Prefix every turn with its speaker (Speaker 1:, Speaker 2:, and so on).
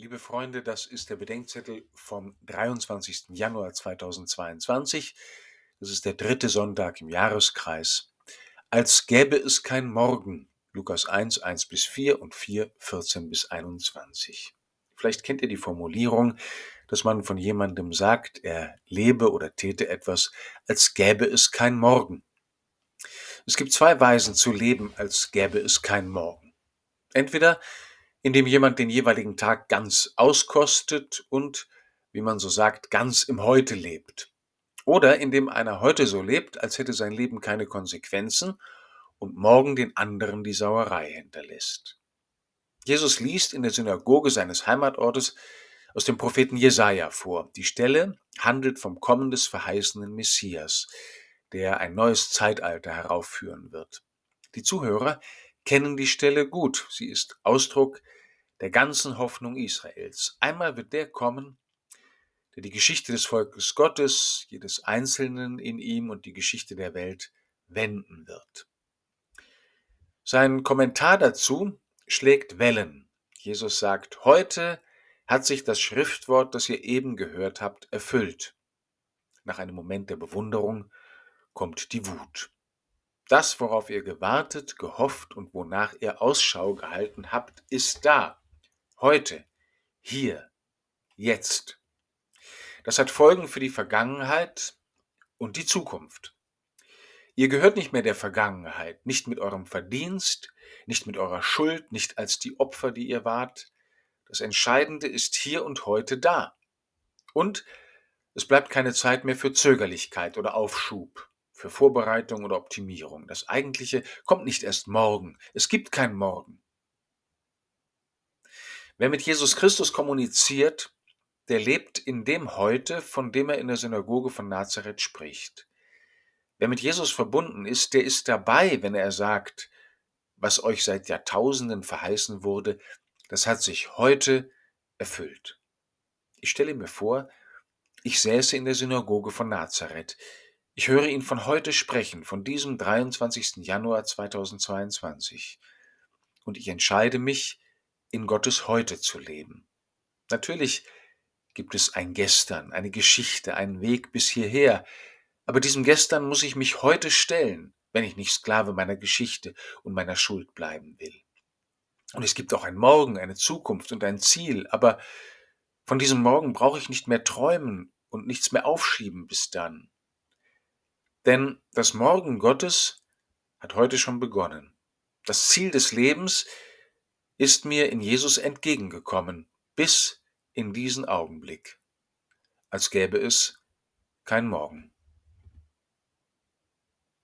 Speaker 1: Liebe Freunde, das ist der Bedenkzettel vom 23. Januar 2022. Das ist der dritte Sonntag im Jahreskreis. Als gäbe es kein Morgen. Lukas 1, 1 bis 4 und 4, 14 bis 21. Vielleicht kennt ihr die Formulierung, dass man von jemandem sagt, er lebe oder täte etwas, als gäbe es kein Morgen. Es gibt zwei Weisen zu leben, als gäbe es kein Morgen. Entweder indem jemand den jeweiligen Tag ganz auskostet und, wie man so sagt, ganz im Heute lebt. Oder indem einer heute so lebt, als hätte sein Leben keine Konsequenzen und morgen den anderen die Sauerei hinterlässt. Jesus liest in der Synagoge seines Heimatortes aus dem Propheten Jesaja vor. Die Stelle handelt vom Kommen des verheißenen Messias, der ein neues Zeitalter heraufführen wird. Die Zuhörer kennen die Stelle gut. Sie ist Ausdruck der ganzen Hoffnung Israels. Einmal wird der kommen, der die Geschichte des Volkes Gottes, jedes Einzelnen in ihm und die Geschichte der Welt wenden wird. Sein Kommentar dazu schlägt Wellen. Jesus sagt, heute hat sich das Schriftwort, das ihr eben gehört habt, erfüllt. Nach einem Moment der Bewunderung kommt die Wut. Das, worauf ihr gewartet, gehofft und wonach ihr Ausschau gehalten habt, ist da. Heute. Hier. Jetzt. Das hat Folgen für die Vergangenheit und die Zukunft. Ihr gehört nicht mehr der Vergangenheit, nicht mit eurem Verdienst, nicht mit eurer Schuld, nicht als die Opfer, die ihr wart. Das Entscheidende ist hier und heute da. Und es bleibt keine Zeit mehr für Zögerlichkeit oder Aufschub für Vorbereitung oder Optimierung. Das Eigentliche kommt nicht erst morgen. Es gibt kein Morgen. Wer mit Jesus Christus kommuniziert, der lebt in dem Heute, von dem er in der Synagoge von Nazareth spricht. Wer mit Jesus verbunden ist, der ist dabei, wenn er sagt, was euch seit Jahrtausenden verheißen wurde, das hat sich heute erfüllt. Ich stelle mir vor, ich säße in der Synagoge von Nazareth. Ich höre ihn von heute sprechen, von diesem 23. Januar 2022. Und ich entscheide mich, in Gottes Heute zu leben. Natürlich gibt es ein Gestern, eine Geschichte, einen Weg bis hierher, aber diesem Gestern muss ich mich heute stellen, wenn ich nicht Sklave meiner Geschichte und meiner Schuld bleiben will. Und es gibt auch ein Morgen, eine Zukunft und ein Ziel, aber von diesem Morgen brauche ich nicht mehr träumen und nichts mehr aufschieben bis dann. Denn das Morgen Gottes hat heute schon begonnen. Das Ziel des Lebens ist mir in Jesus entgegengekommen, bis in diesen Augenblick, als gäbe es kein Morgen.